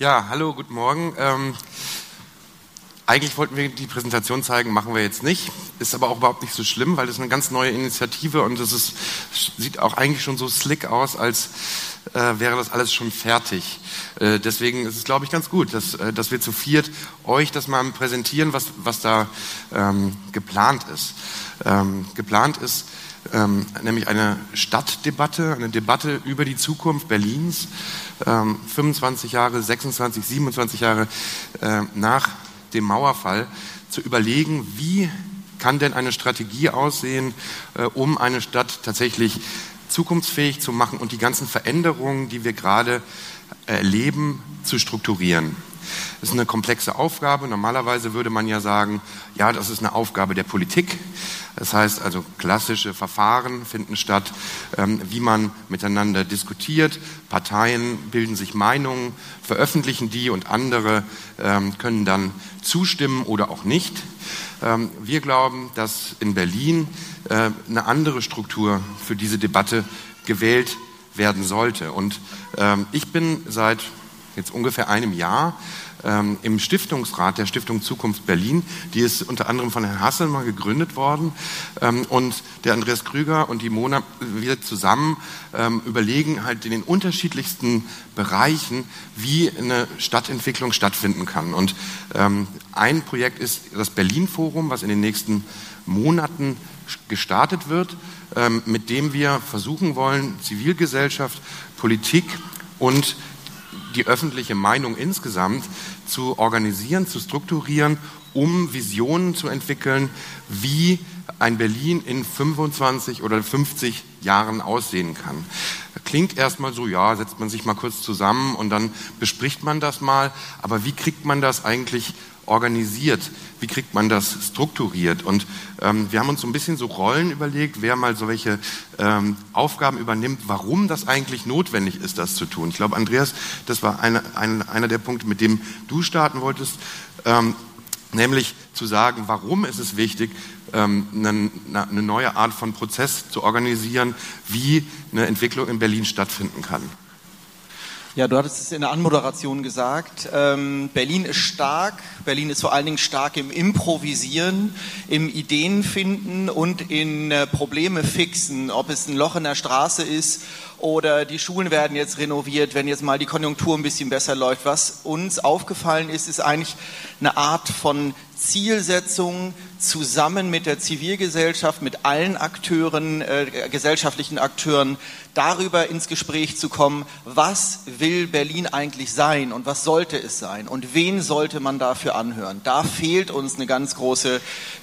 Ja, hallo, guten Morgen. Ähm, eigentlich wollten wir die Präsentation zeigen, machen wir jetzt nicht. Ist aber auch überhaupt nicht so schlimm, weil das eine ganz neue Initiative und es sieht auch eigentlich schon so slick aus, als äh, wäre das alles schon fertig. Äh, deswegen ist es, glaube ich, ganz gut, dass, äh, dass wir zu viert euch das mal präsentieren, was, was da ähm, geplant ist. Ähm, geplant ist ähm, nämlich eine Stadtdebatte, eine Debatte über die Zukunft Berlins, 25 ähm, Jahre, 26, 27 Jahre äh, nach dem Mauerfall, zu überlegen, wie kann denn eine Strategie aussehen, äh, um eine Stadt tatsächlich zukunftsfähig zu machen und die ganzen Veränderungen, die wir gerade erleben, zu strukturieren. Das ist eine komplexe Aufgabe. Normalerweise würde man ja sagen, ja, das ist eine Aufgabe der Politik. Das heißt also, klassische Verfahren finden statt, ähm, wie man miteinander diskutiert. Parteien bilden sich Meinungen, veröffentlichen die und andere ähm, können dann zustimmen oder auch nicht. Ähm, wir glauben, dass in Berlin äh, eine andere Struktur für diese Debatte gewählt werden sollte. Und ich bin seit jetzt ungefähr einem Jahr ähm, im Stiftungsrat der Stiftung Zukunft Berlin. Die ist unter anderem von Herrn Hasselmann gegründet worden. Ähm, und der Andreas Krüger und die Mona, wir zusammen ähm, überlegen halt in den unterschiedlichsten Bereichen, wie eine Stadtentwicklung stattfinden kann. Und ähm, ein Projekt ist das Berlin Forum, was in den nächsten Monaten gestartet wird, ähm, mit dem wir versuchen wollen, Zivilgesellschaft, Politik und die öffentliche Meinung insgesamt zu organisieren, zu strukturieren, um Visionen zu entwickeln, wie ein Berlin in 25 oder 50 Jahren aussehen kann. Klingt erstmal so, ja, setzt man sich mal kurz zusammen und dann bespricht man das mal, aber wie kriegt man das eigentlich organisiert? Wie kriegt man das strukturiert? Und ähm, wir haben uns so ein bisschen so Rollen überlegt, wer mal solche ähm, Aufgaben übernimmt, warum das eigentlich notwendig ist, das zu tun. Ich glaube, Andreas, das war eine, ein, einer der Punkte, mit dem du starten wolltest. Ähm, nämlich zu sagen, warum ist es wichtig, ähm, eine, eine neue Art von Prozess zu organisieren, wie eine Entwicklung in Berlin stattfinden kann. Ja, du hattest es in der Anmoderation gesagt. Ähm, Berlin ist stark. Berlin ist vor allen Dingen stark im Improvisieren, im Ideenfinden und in äh, Probleme fixen. Ob es ein Loch in der Straße ist oder die Schulen werden jetzt renoviert, wenn jetzt mal die Konjunktur ein bisschen besser läuft. Was uns aufgefallen ist, ist eigentlich eine Art von Zielsetzung zusammen mit der Zivilgesellschaft, mit allen Akteuren, äh, gesellschaftlichen Akteuren, darüber ins Gespräch zu kommen, was will Berlin eigentlich sein und was sollte es sein und wen sollte man dafür anhören. Da fehlt uns eine ganz große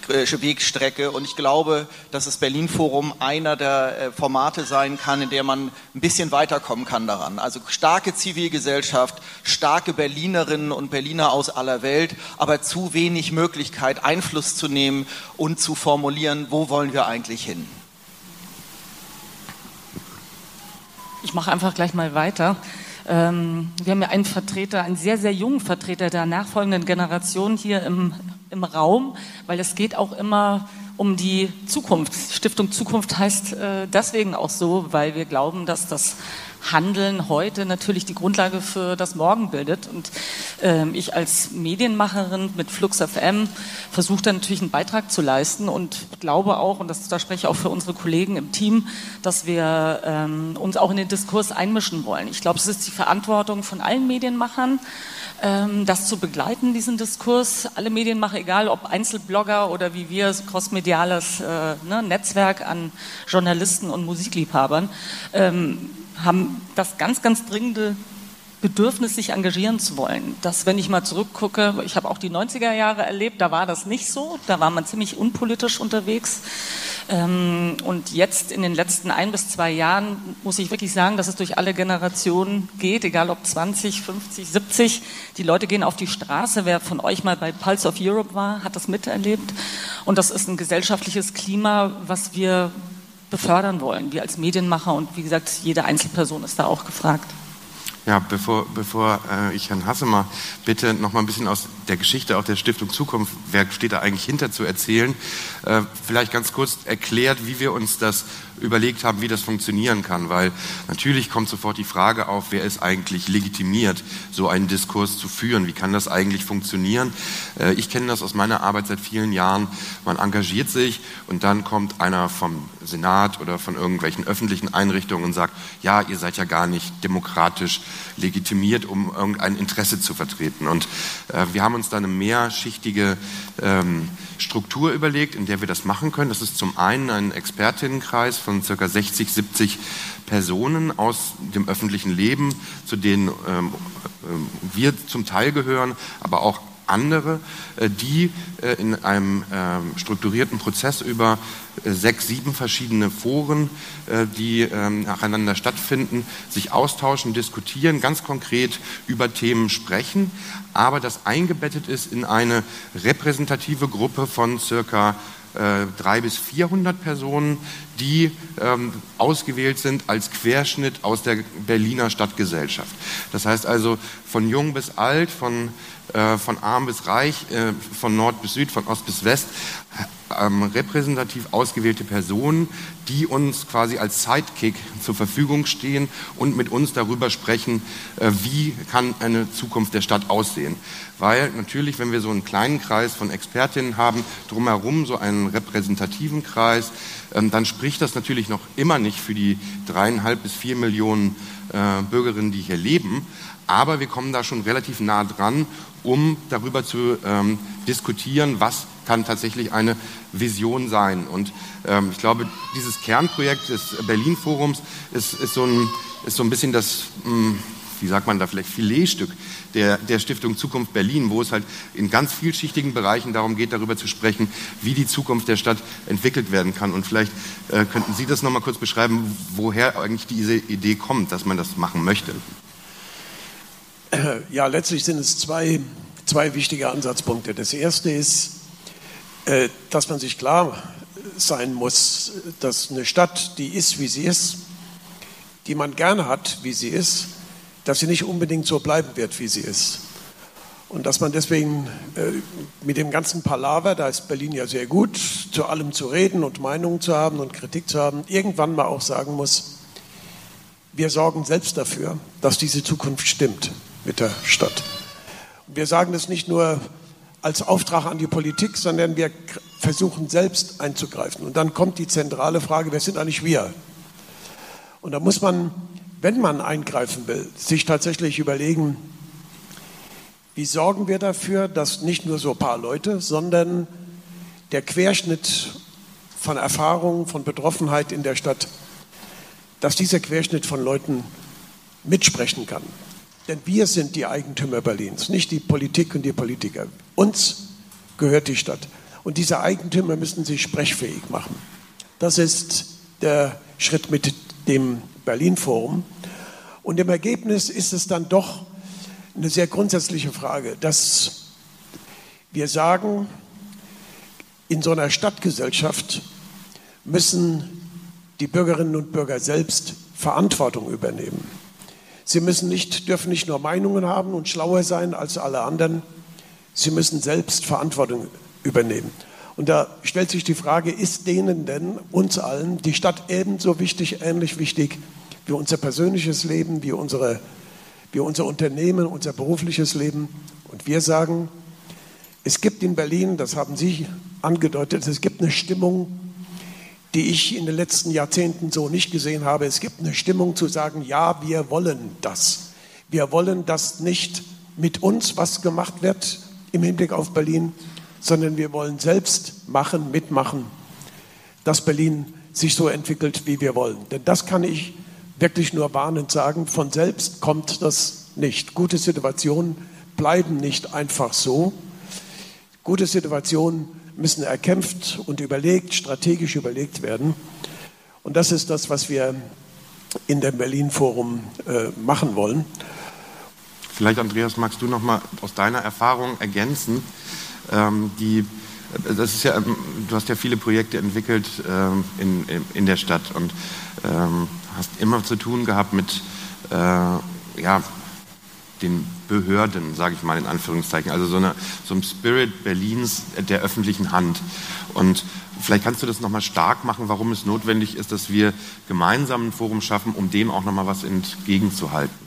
äh, Wegstrecke und ich glaube, dass das Berlin Forum einer der äh, Formate sein kann, in der man ein bisschen weiterkommen kann daran. Also starke Zivilgesellschaft, starke Berlinerinnen und Berliner aus aller Welt, aber zu wenig Möglichkeit, Einfluss zu nehmen und zu formulieren, wo wollen wir eigentlich hin. Ich mache einfach gleich mal weiter. Ähm, wir haben ja einen Vertreter, einen sehr, sehr jungen Vertreter der nachfolgenden Generation hier im, im Raum, weil es geht auch immer um die Zukunft. Stiftung Zukunft heißt äh, deswegen auch so, weil wir glauben, dass das Handeln heute natürlich die Grundlage für das Morgen bildet. Und äh, ich als Medienmacherin mit Flux FM versuche da natürlich einen Beitrag zu leisten und glaube auch, und das, da spreche ich auch für unsere Kollegen im Team, dass wir ähm, uns auch in den Diskurs einmischen wollen. Ich glaube, es ist die Verantwortung von allen Medienmachern, das zu begleiten, diesen Diskurs. Alle Medienmacher, egal ob Einzelblogger oder wie wir, crossmediales äh, ne, Netzwerk an Journalisten und Musikliebhabern, ähm, haben das ganz, ganz dringende Bedürfnis, sich engagieren zu wollen. Das, wenn ich mal zurückgucke, ich habe auch die 90er Jahre erlebt, da war das nicht so, da war man ziemlich unpolitisch unterwegs. Ähm, und jetzt in den letzten ein bis zwei Jahren muss ich wirklich sagen, dass es durch alle Generationen geht, egal ob 20, 50, 70. Die Leute gehen auf die Straße. Wer von euch mal bei Pulse of Europe war, hat das miterlebt. Und das ist ein gesellschaftliches Klima, was wir befördern wollen, wir als Medienmacher und wie gesagt, jede Einzelperson ist da auch gefragt. Ja, bevor, bevor äh, ich Herrn Hassemer bitte, noch mal ein bisschen aus der Geschichte auch der Stiftung Zukunft, wer steht da eigentlich hinter zu erzählen, äh, vielleicht ganz kurz erklärt, wie wir uns das überlegt haben, wie das funktionieren kann, weil natürlich kommt sofort die Frage auf, wer ist eigentlich legitimiert, so einen Diskurs zu führen, wie kann das eigentlich funktionieren. Äh, ich kenne das aus meiner Arbeit seit vielen Jahren, man engagiert sich und dann kommt einer vom Senat oder von irgendwelchen öffentlichen Einrichtungen und sagt, ja, ihr seid ja gar nicht demokratisch legitimiert, um irgendein Interesse zu vertreten. Und äh, wir haben uns da eine mehrschichtige ähm, Struktur überlegt, in der wir das machen können. Das ist zum einen ein Expertinnenkreis von circa 60, 70 Personen aus dem öffentlichen Leben, zu denen ähm, äh, wir zum Teil gehören, aber auch andere, äh, die äh, in einem ähm, strukturierten Prozess über äh, sechs, sieben verschiedene Foren, die ähm, nacheinander stattfinden, sich austauschen, diskutieren, ganz konkret über Themen sprechen, aber das eingebettet ist in eine repräsentative Gruppe von circa drei bis 400 Personen, die ähm, ausgewählt sind als Querschnitt aus der Berliner Stadtgesellschaft. Das heißt also von jung bis alt, von von arm bis reich, äh, von Nord bis Süd, von Ost bis West, ähm, repräsentativ ausgewählte Personen, die uns quasi als Sidekick zur Verfügung stehen und mit uns darüber sprechen, äh, wie kann eine Zukunft der Stadt aussehen. Weil natürlich, wenn wir so einen kleinen Kreis von Expertinnen haben, drumherum so einen repräsentativen Kreis, ähm, dann spricht das natürlich noch immer nicht für die dreieinhalb bis vier Millionen Bürgerinnen, die hier leben. Aber wir kommen da schon relativ nah dran um darüber zu ähm, diskutieren, was kann tatsächlich eine Vision sein. Und ähm, ich glaube, dieses Kernprojekt des Berlin-Forums ist, ist, so ein, ist so ein bisschen das, mh, hm, wie sagt man da vielleicht, Filetstück der, der Stiftung Zukunft Berlin, wo es halt in ganz vielschichtigen Bereichen darum geht, darüber zu sprechen, wie die Zukunft der Stadt entwickelt werden kann. Und vielleicht äh, könnten Sie das nochmal kurz beschreiben, woher eigentlich diese Idee kommt, dass man das machen möchte. Ja, letztlich sind es zwei, zwei wichtige Ansatzpunkte. Das erste ist, äh, dass man sich klar sein muss, dass eine Stadt, die ist, wie sie ist, die man gerne hat, wie sie ist, dass sie nicht unbedingt so bleiben wird, wie sie ist. Und dass man deswegen äh, mit dem ganzen Palaver, da ist Berlin ja sehr gut, zu allem zu reden und Meinungen zu haben und Kritik zu haben, irgendwann mal auch sagen muss, wir sorgen selbst dafür, dass diese Zukunft stimmt mit der Stadt. Wir sagen das nicht nur als Auftrag an die Politik, sondern wir versuchen selbst einzugreifen. Und dann kommt die zentrale Frage, wer sind eigentlich wir? Und da muss man, wenn man eingreifen will, sich tatsächlich überlegen, wie sorgen wir dafür, dass nicht nur so ein paar Leute, sondern der Querschnitt von Erfahrungen, von Betroffenheit in der Stadt, dass dieser Querschnitt von Leuten mitsprechen kann. Denn wir sind die Eigentümer Berlins, nicht die Politik und die Politiker. Uns gehört die Stadt. Und diese Eigentümer müssen sich sprechfähig machen. Das ist der Schritt mit dem Berlin-Forum. Und im Ergebnis ist es dann doch eine sehr grundsätzliche Frage, dass wir sagen, in so einer Stadtgesellschaft müssen die Bürgerinnen und Bürger selbst Verantwortung übernehmen. Sie müssen nicht, dürfen nicht nur Meinungen haben und schlauer sein als alle anderen. Sie müssen selbst Verantwortung übernehmen. Und da stellt sich die Frage, ist denen denn, uns allen, die Stadt ebenso wichtig, ähnlich wichtig wie unser persönliches Leben, wie, unsere, wie unser Unternehmen, unser berufliches Leben? Und wir sagen, es gibt in Berlin, das haben Sie angedeutet, es gibt eine Stimmung, die ich in den letzten Jahrzehnten so nicht gesehen habe. Es gibt eine Stimmung zu sagen, ja, wir wollen das. Wir wollen, dass nicht mit uns was gemacht wird im Hinblick auf Berlin, sondern wir wollen selbst machen, mitmachen, dass Berlin sich so entwickelt, wie wir wollen. Denn das kann ich wirklich nur warnend sagen, von selbst kommt das nicht. Gute Situationen bleiben nicht einfach so. Gute Situationen müssen erkämpft und überlegt, strategisch überlegt werden. Und das ist das, was wir in dem Berlin-Forum äh, machen wollen. Vielleicht, Andreas, magst du noch mal aus deiner Erfahrung ergänzen, ähm, die das ist ja, ähm, du hast ja viele Projekte entwickelt ähm, in, in der Stadt und ähm, hast immer zu tun gehabt mit äh, ja, den Behörden, sage ich mal in Anführungszeichen, also so, eine, so ein Spirit Berlins der öffentlichen Hand. Und vielleicht kannst du das nochmal stark machen, warum es notwendig ist, dass wir gemeinsam ein Forum schaffen, um dem auch nochmal was entgegenzuhalten.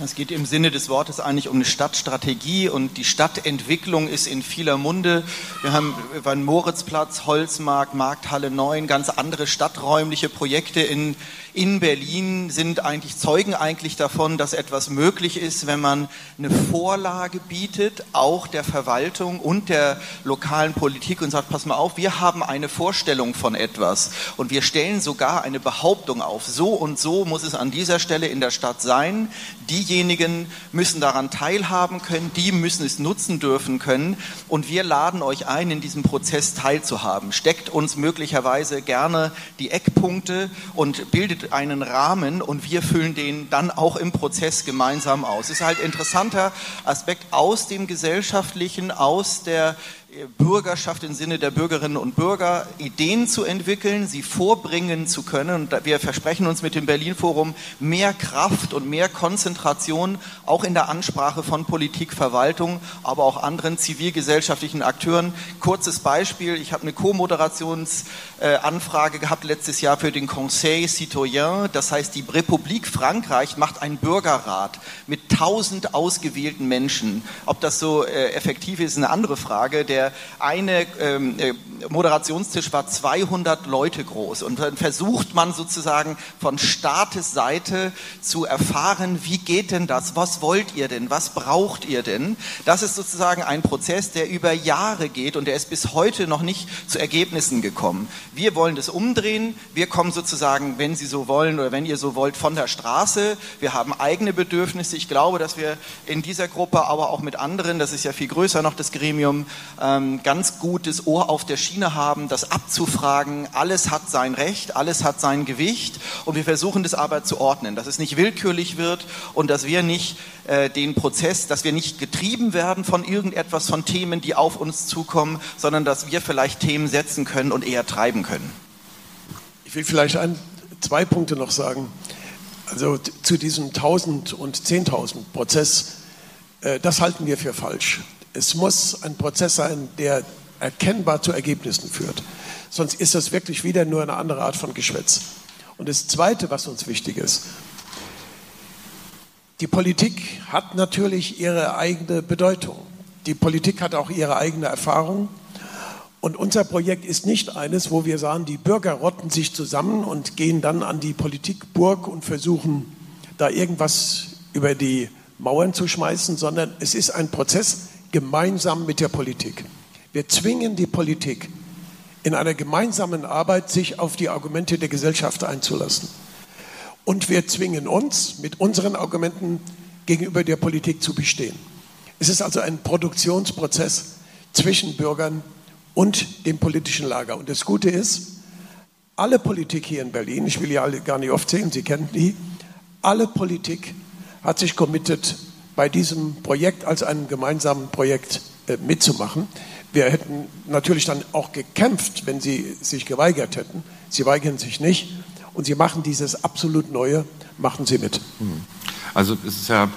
Es geht im Sinne des Wortes eigentlich um eine Stadtstrategie und die Stadtentwicklung ist in vieler Munde. Wir haben den Moritzplatz, Holzmarkt, Markthalle 9 ganz andere stadträumliche Projekte in, in Berlin sind eigentlich Zeugen eigentlich davon, dass etwas möglich ist, wenn man eine Vorlage bietet, auch der Verwaltung und der lokalen Politik und sagt, pass mal auf, wir haben eine Vorstellung von etwas und wir stellen sogar eine Behauptung auf. So und so muss es an dieser Stelle in der Stadt sein. Diejenigen müssen daran teilhaben können, die müssen es nutzen dürfen können und wir laden euch ein, in diesem Prozess teilzuhaben. Steckt uns möglicherweise gerne die Eckpunkte und bildet einen Rahmen und wir füllen den dann auch im Prozess gemeinsam aus. Es ist halt interessanter Aspekt aus dem Gesellschaftlichen, aus der Bürgerschaft im Sinne der Bürgerinnen und Bürger, Ideen zu entwickeln, sie vorbringen zu können. Und wir versprechen uns mit dem Berlin Forum mehr Kraft und mehr Konzentration, auch in der Ansprache von Politik, Verwaltung, aber auch anderen zivilgesellschaftlichen Akteuren. Kurzes Beispiel, ich habe eine Co-Moderationsanfrage gehabt letztes Jahr für den Conseil Citoyen. Das heißt, die Republik Frankreich macht einen Bürgerrat mit tausend ausgewählten Menschen. Ob das so äh, effektiv ist, ist eine andere Frage. Der der eine ähm, äh, Moderationstisch war 200 Leute groß und dann versucht man sozusagen von Staates Seite zu erfahren, wie geht denn das, was wollt ihr denn, was braucht ihr denn. Das ist sozusagen ein Prozess, der über Jahre geht und der ist bis heute noch nicht zu Ergebnissen gekommen. Wir wollen das umdrehen, wir kommen sozusagen, wenn Sie so wollen oder wenn ihr so wollt, von der Straße. Wir haben eigene Bedürfnisse. Ich glaube, dass wir in dieser Gruppe, aber auch mit anderen, das ist ja viel größer noch das Gremium, ähm, ganz gutes Ohr auf der Schiene haben, das abzufragen. Alles hat sein Recht, alles hat sein Gewicht und wir versuchen das aber zu ordnen, dass es nicht willkürlich wird und dass wir nicht äh, den Prozess, dass wir nicht getrieben werden von irgendetwas, von Themen, die auf uns zukommen, sondern dass wir vielleicht Themen setzen können und eher treiben können. Ich will vielleicht ein, zwei Punkte noch sagen. Also zu diesem 1000 und 10.000 Prozess, äh, das halten wir für falsch. Es muss ein Prozess sein, der erkennbar zu Ergebnissen führt. Sonst ist das wirklich wieder nur eine andere Art von Geschwätz. Und das Zweite, was uns wichtig ist, die Politik hat natürlich ihre eigene Bedeutung. Die Politik hat auch ihre eigene Erfahrung. Und unser Projekt ist nicht eines, wo wir sagen, die Bürger rotten sich zusammen und gehen dann an die Politikburg und versuchen, da irgendwas über die Mauern zu schmeißen, sondern es ist ein Prozess, gemeinsam mit der Politik. Wir zwingen die Politik in einer gemeinsamen Arbeit, sich auf die Argumente der Gesellschaft einzulassen. Und wir zwingen uns, mit unseren Argumenten gegenüber der Politik zu bestehen. Es ist also ein Produktionsprozess zwischen Bürgern und dem politischen Lager. Und das Gute ist, alle Politik hier in Berlin, ich will ja alle gar nicht oft sehen, Sie kennen die, alle Politik hat sich committed, bei diesem Projekt als einem gemeinsamen Projekt äh, mitzumachen. Wir hätten natürlich dann auch gekämpft, wenn sie sich geweigert hätten. Sie weigern sich nicht und sie machen dieses absolut Neue, machen sie mit. Hm. Also es ist ja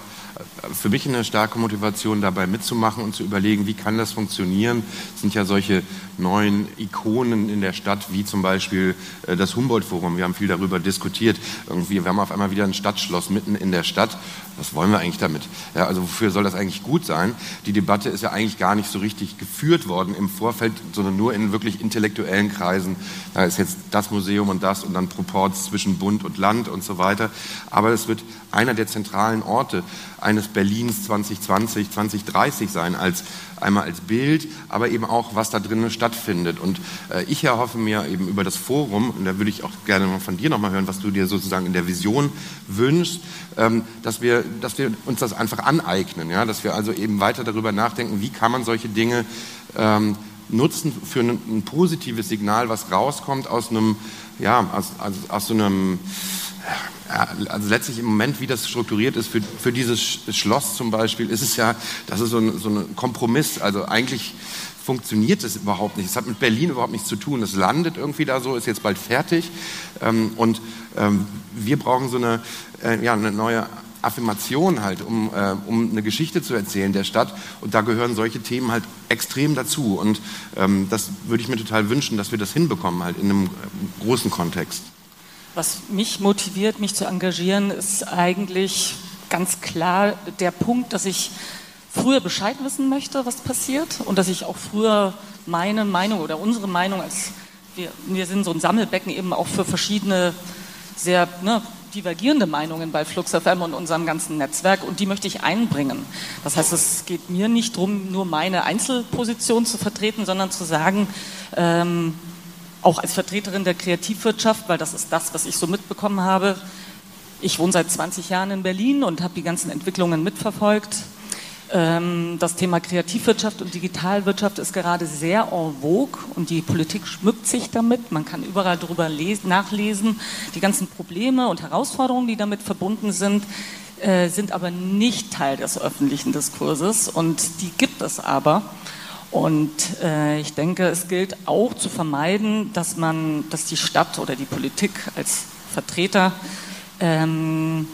für mich eine starke Motivation, dabei mitzumachen und zu überlegen, wie kann das funktionieren. Es sind ja solche neuen Ikonen in der Stadt, wie zum Beispiel äh, das Humboldt-Forum. Wir haben viel darüber diskutiert. Irgendwie, wir haben auf einmal wieder ein Stadtschloss mitten in der Stadt. Was wollen wir eigentlich damit? Ja, also wofür soll das eigentlich gut sein? Die Debatte ist ja eigentlich gar nicht so richtig geführt worden im Vorfeld, sondern nur in wirklich intellektuellen Kreisen. Da ist jetzt das Museum und das und dann Proports zwischen Bund und Land und so weiter. Aber es wird einer der zentralen Orte eines Berlins 2020, 2030 sein, als einmal als Bild, aber eben auch, was da drinnen stattfindet. Und äh, ich erhoffe mir eben über das Forum, und da würde ich auch gerne mal von dir nochmal hören, was du dir sozusagen in der Vision wünschst, ähm, dass, wir, dass wir uns das einfach aneignen, ja? dass wir also eben weiter darüber nachdenken, wie kann man solche Dinge ähm, nutzen für ein, ein, positives Signal, was rauskommt aus einem, ja, aus, aus, aus so einem also letztlich im Moment, wie das strukturiert ist, für, für dieses Schloss zum Beispiel, ist es ja, das ist so ein, so ein Kompromiss. Also eigentlich funktioniert es überhaupt nicht. Es hat mit Berlin überhaupt nichts zu tun. Es landet irgendwie da so, ist jetzt bald fertig. Ähm, und ähm, wir brauchen so eine, äh, ja, eine neue Affirmation halt, um, äh, um eine Geschichte zu erzählen der Stadt. Und da gehören solche Themen halt extrem dazu. Und ähm, das würde ich mir total wünschen, dass wir das hinbekommen halt in einem äh, großen Kontext. Was mich motiviert, mich zu engagieren, ist eigentlich ganz klar der Punkt, dass ich früher Bescheid wissen möchte, was passiert und dass ich auch früher meine Meinung oder unsere Meinung als wir, wir sind so ein Sammelbecken eben auch für verschiedene sehr ne, divergierende Meinungen bei Flux FM und unserem ganzen Netzwerk und die möchte ich einbringen. Das heißt, es geht mir nicht darum, nur meine Einzelposition zu vertreten, sondern zu sagen, ähm, auch als Vertreterin der Kreativwirtschaft, weil das ist das, was ich so mitbekommen habe. Ich wohne seit 20 Jahren in Berlin und habe die ganzen Entwicklungen mitverfolgt. Ähm, das Thema Kreativwirtschaft und Digitalwirtschaft ist gerade sehr en vogue und die Politik schmückt sich damit. Man kann überall darüber lesen, nachlesen. Die ganzen Probleme und Herausforderungen, die damit verbunden sind, äh, sind aber nicht Teil des öffentlichen Diskurses und die gibt es aber. Und äh, ich denke, es gilt auch zu vermeiden, dass man, dass die Stadt oder die Politik als Vertreter ähm,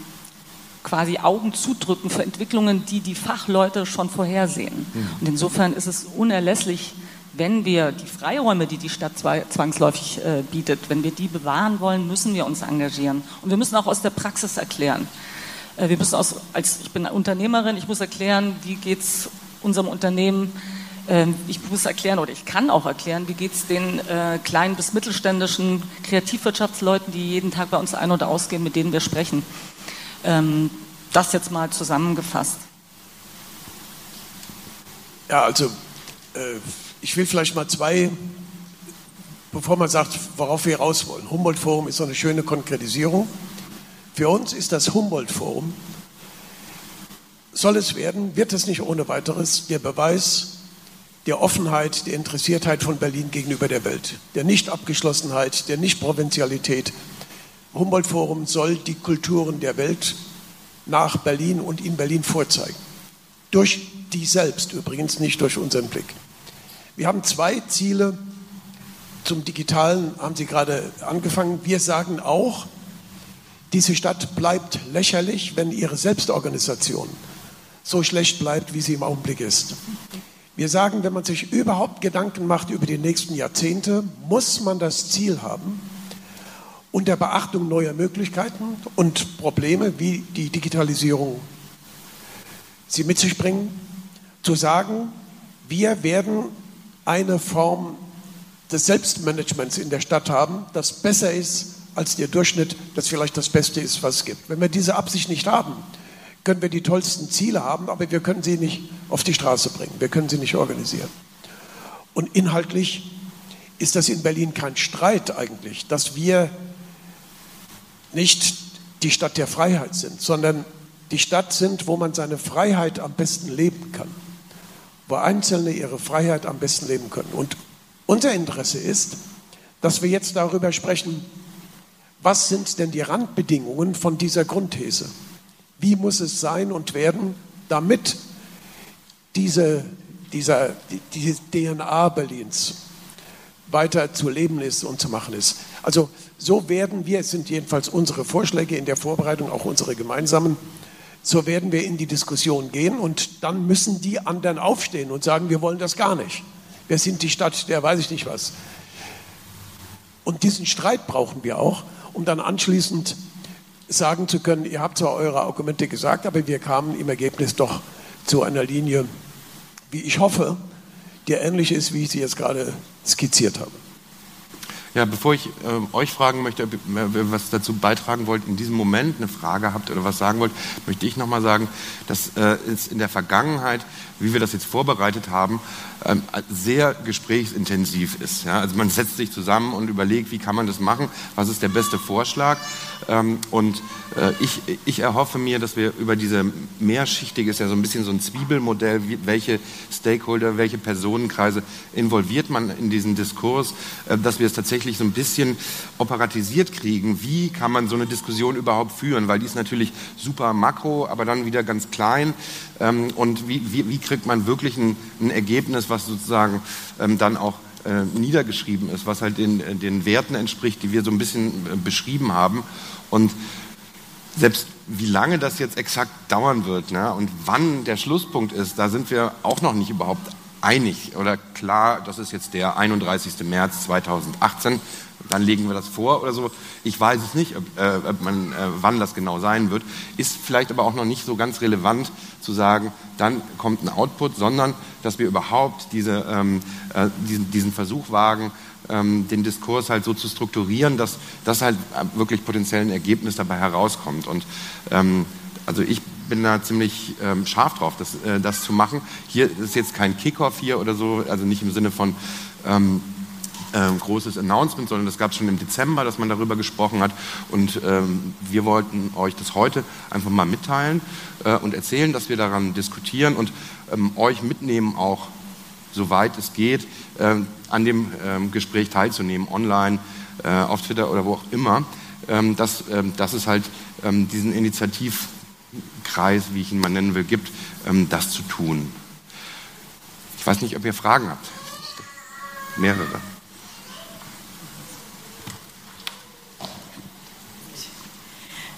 quasi Augen zudrücken für Entwicklungen, die die Fachleute schon vorhersehen. Mhm. Und insofern ist es unerlässlich, wenn wir die Freiräume, die die Stadt zwangsläufig äh, bietet, wenn wir die bewahren wollen, müssen wir uns engagieren. Und wir müssen auch aus der Praxis erklären. Äh, wir müssen aus, als ich bin Unternehmerin, ich muss erklären, wie geht es unserem Unternehmen. Äh, ich muss erklären oder ich kann auch erklären, wie geht es den äh, kleinen bis mittelständischen Kreativwirtschaftsleuten, die jeden Tag bei uns ein- oder ausgehen, mit denen wir sprechen. Ähm, das jetzt mal zusammengefasst. Ja, also äh, ich will vielleicht mal zwei, bevor man sagt, worauf wir raus wollen. Humboldt-Forum ist so eine schöne Konkretisierung. Für uns ist das Humboldt-Forum, soll es werden, wird es nicht ohne weiteres der Beweis der Offenheit, der Interessiertheit von Berlin gegenüber der Welt, der Nicht-Abgeschlossenheit, der Nicht-Provinzialität, Humboldt-Forum soll die Kulturen der Welt nach Berlin und in Berlin vorzeigen. Durch die selbst übrigens, nicht durch unseren Blick. Wir haben zwei Ziele. Zum Digitalen haben Sie gerade angefangen. Wir sagen auch, diese Stadt bleibt lächerlich, wenn ihre Selbstorganisation so schlecht bleibt, wie sie im Augenblick ist. Wir sagen, wenn man sich überhaupt Gedanken macht über die nächsten Jahrzehnte, muss man das Ziel haben, unter Beachtung neuer Möglichkeiten und Probleme, wie die Digitalisierung sie mit sich bringen, zu sagen, wir werden eine Form des Selbstmanagements in der Stadt haben, das besser ist als der Durchschnitt, das vielleicht das Beste ist, was es gibt. Wenn wir diese Absicht nicht haben, können wir die tollsten Ziele haben, aber wir können sie nicht auf die Straße bringen, wir können sie nicht organisieren. Und inhaltlich ist das in Berlin kein Streit eigentlich, dass wir nicht die Stadt der Freiheit sind, sondern die Stadt sind, wo man seine Freiheit am besten leben kann, wo Einzelne ihre Freiheit am besten leben können. Und unser Interesse ist, dass wir jetzt darüber sprechen, was sind denn die Randbedingungen von dieser Grundthese? Wie muss es sein und werden, damit diese, dieser, die, die DNA Berlins weiter zu leben ist und zu machen ist? Also so werden wir, es sind jedenfalls unsere Vorschläge in der Vorbereitung, auch unsere gemeinsamen, so werden wir in die Diskussion gehen und dann müssen die anderen aufstehen und sagen, wir wollen das gar nicht. Wir sind die Stadt, der weiß ich nicht was. Und diesen Streit brauchen wir auch, um dann anschließend sagen zu können, ihr habt zwar eure Argumente gesagt, aber wir kamen im Ergebnis doch zu einer Linie, wie ich hoffe, die ähnlich ist, wie ich sie jetzt gerade skizziert habe. Ja, bevor ich äh, euch fragen möchte, ob ihr was dazu beitragen wollt, in diesem Moment eine Frage habt oder was sagen wollt, möchte ich nochmal sagen, dass äh, es in der Vergangenheit, wie wir das jetzt vorbereitet haben, ähm, sehr gesprächsintensiv ist. Ja? Also man setzt sich zusammen und überlegt, wie kann man das machen, was ist der beste Vorschlag. Ähm, und äh, ich, ich erhoffe mir, dass wir über diese mehrschichtige, ist ja so ein bisschen so ein Zwiebelmodell, welche Stakeholder, welche Personenkreise involviert man in diesen Diskurs, äh, dass wir es tatsächlich so ein bisschen operatisiert kriegen. Wie kann man so eine Diskussion überhaupt führen? Weil die ist natürlich super makro, aber dann wieder ganz klein. Ähm, und wie, wie, wie kriegt man wirklich ein, ein Ergebnis, was sozusagen ähm, dann auch äh, niedergeschrieben ist, was halt den, den Werten entspricht, die wir so ein bisschen beschrieben haben. Und selbst wie lange das jetzt exakt dauern wird ne, und wann der Schlusspunkt ist, da sind wir auch noch nicht überhaupt einig oder klar, das ist jetzt der 31. März 2018, dann legen wir das vor oder so. Ich weiß es nicht, ob, äh, man, äh, wann das genau sein wird. Ist vielleicht aber auch noch nicht so ganz relevant zu sagen, dann kommt ein Output, sondern dass wir überhaupt diese, ähm, äh, diesen, diesen Versuch wagen, ähm, den Diskurs halt so zu strukturieren, dass das halt wirklich potenziell ein Ergebnis dabei herauskommt. Und ähm, also ich bin da ziemlich ähm, scharf drauf, das, äh, das zu machen. Hier ist jetzt kein Kickoff hier oder so, also nicht im Sinne von ähm, ähm, großes Announcement, sondern das gab es schon im Dezember, dass man darüber gesprochen hat. Und ähm, wir wollten euch das heute einfach mal mitteilen äh, und erzählen, dass wir daran diskutieren und ähm, euch mitnehmen, auch soweit es geht, äh, an dem ähm, Gespräch teilzunehmen, online, äh, auf Twitter oder wo auch immer. Ähm, dass, ähm, dass es halt diesen Initiativkreis, wie ich ihn mal nennen will, gibt, das zu tun. Ich weiß nicht, ob ihr Fragen habt. Mehrere.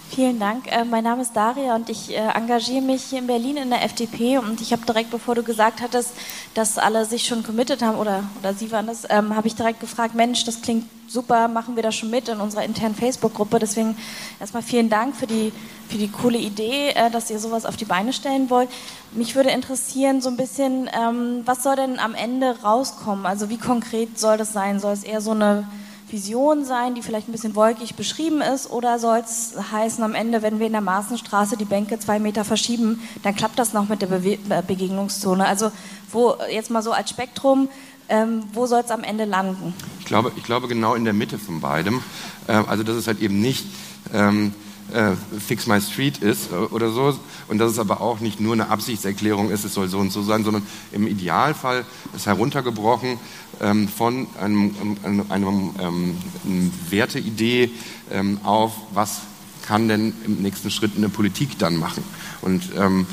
Vielen Dank. Äh, mein Name ist Daria und ich äh, engagiere mich hier in Berlin in der FDP. Und ich habe direkt, bevor du gesagt hattest, dass alle sich schon committed haben, oder, oder Sie waren das, ähm, habe ich direkt gefragt, Mensch, das klingt super, machen wir das schon mit in unserer internen Facebook-Gruppe. Deswegen erstmal vielen Dank für die, für die coole Idee, äh, dass ihr sowas auf die Beine stellen wollt. Mich würde interessieren so ein bisschen, ähm, was soll denn am Ende rauskommen? Also wie konkret soll das sein? Soll es eher so eine Vision sein, die vielleicht ein bisschen wolkig beschrieben ist? Oder soll es heißen, am Ende, wenn wir in der Maßenstraße die Bänke zwei Meter verschieben, dann klappt das noch mit der Bewe äh, Begegnungszone? Also wo jetzt mal so als Spektrum, ähm, wo soll es am Ende landen? Ich glaube, ich glaube genau in der Mitte von beidem. Ähm, also das ist halt eben nicht... Ähm äh, Fix My Street ist äh, oder so. Und dass es aber auch nicht nur eine Absichtserklärung ist, es soll so und so sein, sondern im Idealfall ist heruntergebrochen ähm, von einem, einem, einem, ähm, einer Werteidee ähm, auf, was kann denn im nächsten Schritt eine Politik dann machen. Und ähm,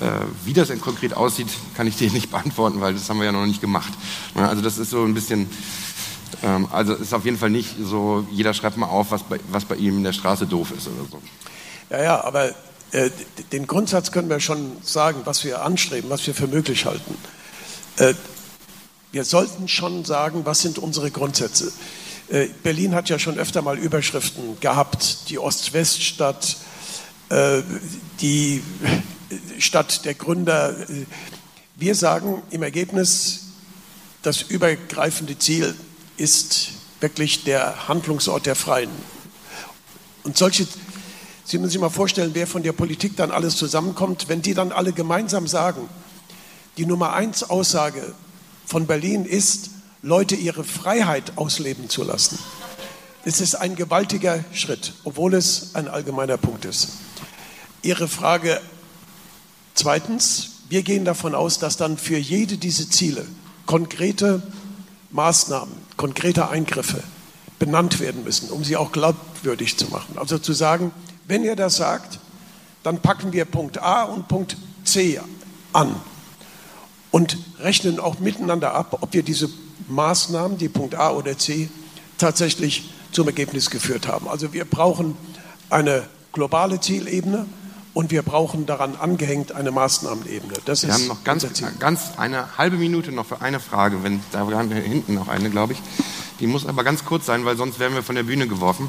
äh, wie das denn konkret aussieht, kann ich dir nicht beantworten, weil das haben wir ja noch nicht gemacht. Also das ist so ein bisschen ähm, also ist auf jeden Fall nicht so, jeder schreibt mal auf, was bei, was bei ihm in der Straße doof ist oder so. Ja, ja, aber äh, den Grundsatz können wir schon sagen, was wir anstreben, was wir für möglich halten. Äh, wir sollten schon sagen, was sind unsere Grundsätze. Äh, Berlin hat ja schon öfter mal Überschriften gehabt, die Ost-West-Stadt, äh, die Stadt der Gründer. Wir sagen im Ergebnis, das übergreifende Ziel ist wirklich der Handlungsort der Freien. Und solche, Sie müssen sich mal vorstellen, wer von der Politik dann alles zusammenkommt, wenn die dann alle gemeinsam sagen, die Nummer eins Aussage von Berlin ist, Leute ihre Freiheit ausleben zu lassen. Das ist ein gewaltiger Schritt, obwohl es ein allgemeiner Punkt ist. Ihre Frage zweitens, wir gehen davon aus, dass dann für jede dieser Ziele konkrete Maßnahmen, konkrete Eingriffe benannt werden müssen, um sie auch glaubwürdig zu machen. Also zu sagen, wenn ihr das sagt, dann packen wir Punkt A und Punkt C an und rechnen auch miteinander ab, ob wir diese Maßnahmen, die Punkt A oder C, tatsächlich zum Ergebnis geführt haben. Also wir brauchen eine globale Zielebene und wir brauchen daran angehängt eine Maßnahmenebene. Das wir haben noch ganz, ganz eine halbe Minute noch für eine Frage, wenn da hinten noch eine, glaube ich. Die muss aber ganz kurz sein, weil sonst werden wir von der Bühne geworfen.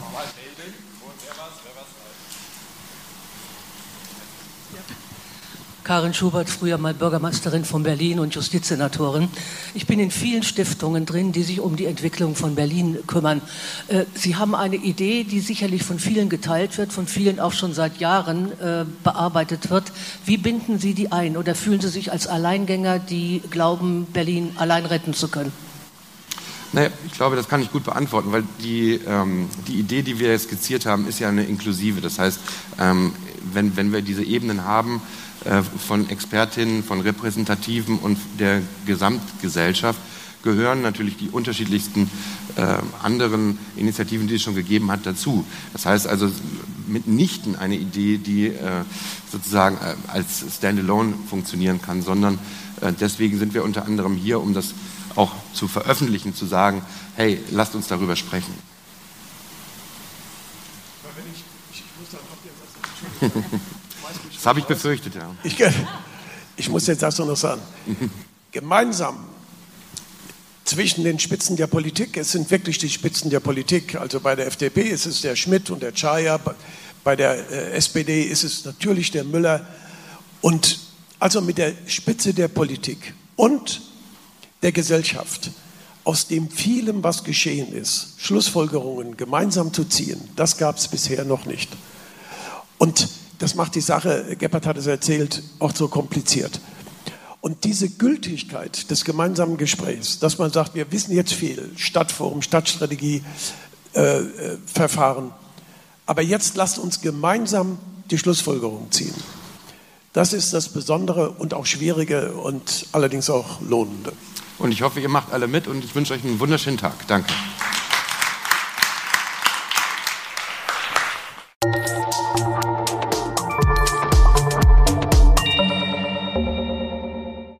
Karin Schubert, früher mal Bürgermeisterin von Berlin und Justizsenatorin. Ich bin in vielen Stiftungen drin, die sich um die Entwicklung von Berlin kümmern. Äh, Sie haben eine Idee, die sicherlich von vielen geteilt wird, von vielen auch schon seit Jahren äh, bearbeitet wird. Wie binden Sie die ein oder fühlen Sie sich als Alleingänger, die glauben, Berlin allein retten zu können? Naja, ich glaube, das kann ich gut beantworten, weil die, ähm, die Idee, die wir skizziert haben, ist ja eine inklusive. Das heißt, ähm, wenn, wenn wir diese Ebenen haben, äh, von Expertinnen, von Repräsentativen und der Gesamtgesellschaft gehören natürlich die unterschiedlichsten äh, anderen Initiativen, die es schon gegeben hat, dazu. Das heißt also mitnichten eine Idee, die äh, sozusagen äh, als Standalone funktionieren kann, sondern äh, deswegen sind wir unter anderem hier, um das auch zu veröffentlichen, zu sagen, hey, lasst uns darüber sprechen. Das habe ich befürchtet, ja. Ich, ich muss jetzt das noch sagen. Gemeinsam zwischen den Spitzen der Politik, es sind wirklich die Spitzen der Politik, also bei der FDP ist es der Schmidt und der Czaja, bei der äh, SPD ist es natürlich der Müller und also mit der Spitze der Politik und der Gesellschaft, aus dem vielem, was geschehen ist, Schlussfolgerungen gemeinsam zu ziehen, das gab es bisher noch nicht. Und das macht die Sache, Gebhardt hat es erzählt, auch so kompliziert. Und diese Gültigkeit des gemeinsamen Gesprächs, dass man sagt, wir wissen jetzt viel, Stadtforum, Stadtstrategie, äh, äh, Verfahren, aber jetzt lasst uns gemeinsam die Schlussfolgerung ziehen. Das ist das Besondere und auch Schwierige und allerdings auch Lohnende. Und ich hoffe, ihr macht alle mit und ich wünsche euch einen wunderschönen Tag. Danke.